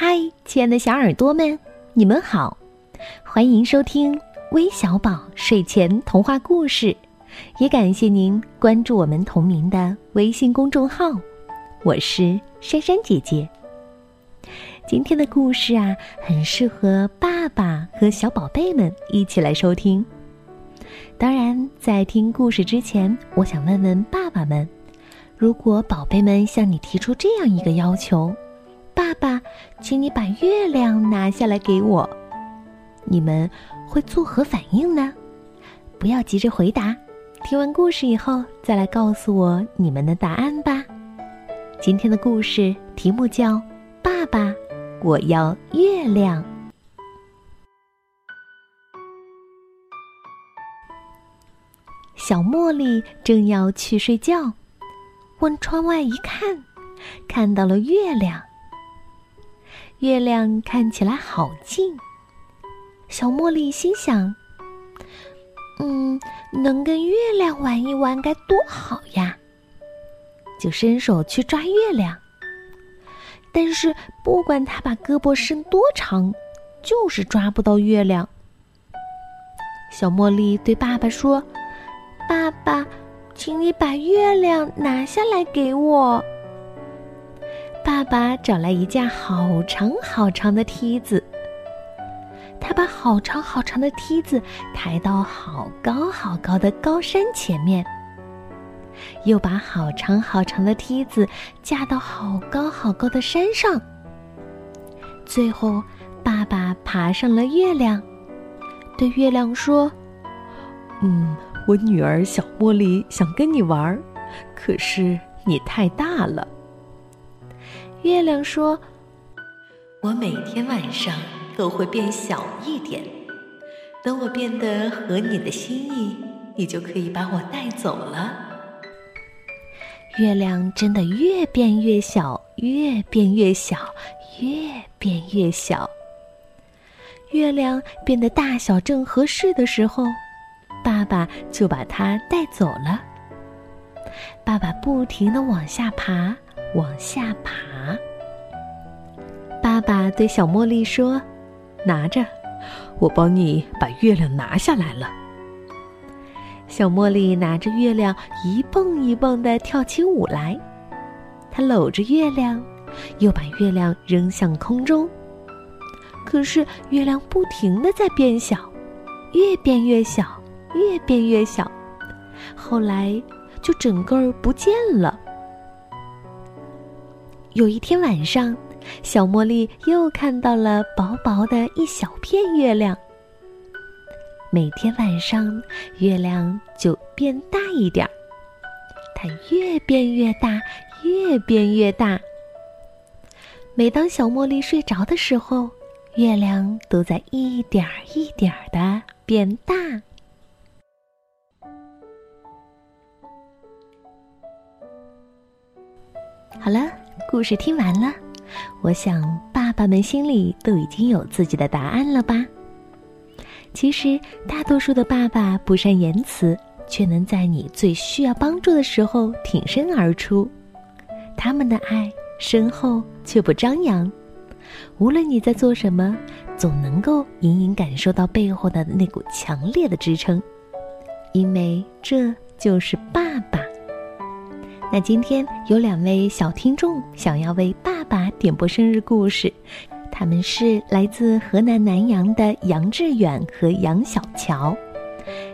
嗨，亲爱的小耳朵们，你们好，欢迎收听微小宝睡前童话故事，也感谢您关注我们同名的微信公众号，我是珊珊姐姐。今天的故事啊，很适合爸爸和小宝贝们一起来收听。当然，在听故事之前，我想问问爸爸们：如果宝贝们向你提出这样一个要求，请你把月亮拿下来给我，你们会作何反应呢？不要急着回答，听完故事以后再来告诉我你们的答案吧。今天的故事题目叫《爸爸，我要月亮》。小茉莉正要去睡觉，往窗外一看，看到了月亮。月亮看起来好近，小茉莉心想：“嗯，能跟月亮玩一玩该多好呀！”就伸手去抓月亮。但是不管他把胳膊伸多长，就是抓不到月亮。小茉莉对爸爸说。爸爸，请你把月亮拿下来给我。爸爸找来一架好长好长的梯子，他把好长好长的梯子抬到好高好高的高山前面，又把好长好长的梯子架到好高好高的山上。最后，爸爸爬上了月亮，对月亮说：“嗯。”我女儿小茉莉想跟你玩，可是你太大了。月亮说：“我每天晚上都会变小一点，等我变得合你的心意，你就可以把我带走了。”月亮真的越变越小，越变越小，越变越小。月亮变得大小正合适的时候。爸爸就把它带走了。爸爸不停的往下爬，往下爬。爸对小茉莉说：“拿着，我帮你把月亮拿下来了。”小茉莉拿着月亮一蹦一蹦的跳起舞来，她搂着月亮，又把月亮扔向空中。可是月亮不停的在变小，越变越小。越变越小，后来就整个儿不见了。有一天晚上，小茉莉又看到了薄薄的一小片月亮。每天晚上，月亮就变大一点儿，它越变越大，越变越大。每当小茉莉睡着的时候，月亮都在一点儿一点儿的变大。好了，故事听完了，我想爸爸们心里都已经有自己的答案了吧？其实，大多数的爸爸不善言辞，却能在你最需要帮助的时候挺身而出。他们的爱深厚却不张扬，无论你在做什么，总能够隐隐感受到背后的那股强烈的支撑，因为这就是爸爸。那今天有两位小听众想要为爸爸点播生日故事，他们是来自河南南阳的杨志远和杨小乔，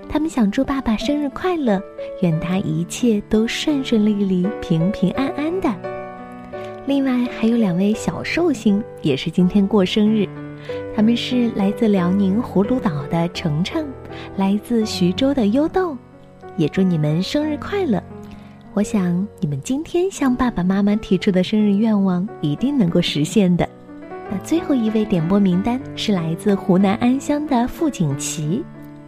他们想祝爸爸生日快乐，愿他一切都顺顺利利、平平安安的。另外还有两位小寿星也是今天过生日，他们是来自辽宁葫芦岛的程程，来自徐州的优豆，也祝你们生日快乐。我想你们今天向爸爸妈妈提出的生日愿望一定能够实现的。那最后一位点播名单是来自湖南安乡的付景琦，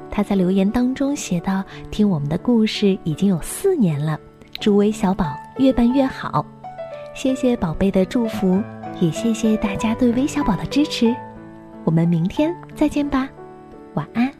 他在留言当中写道：“听我们的故事已经有四年了，祝微小宝越办越好。”谢谢宝贝的祝福，也谢谢大家对微小宝的支持。我们明天再见吧，晚安。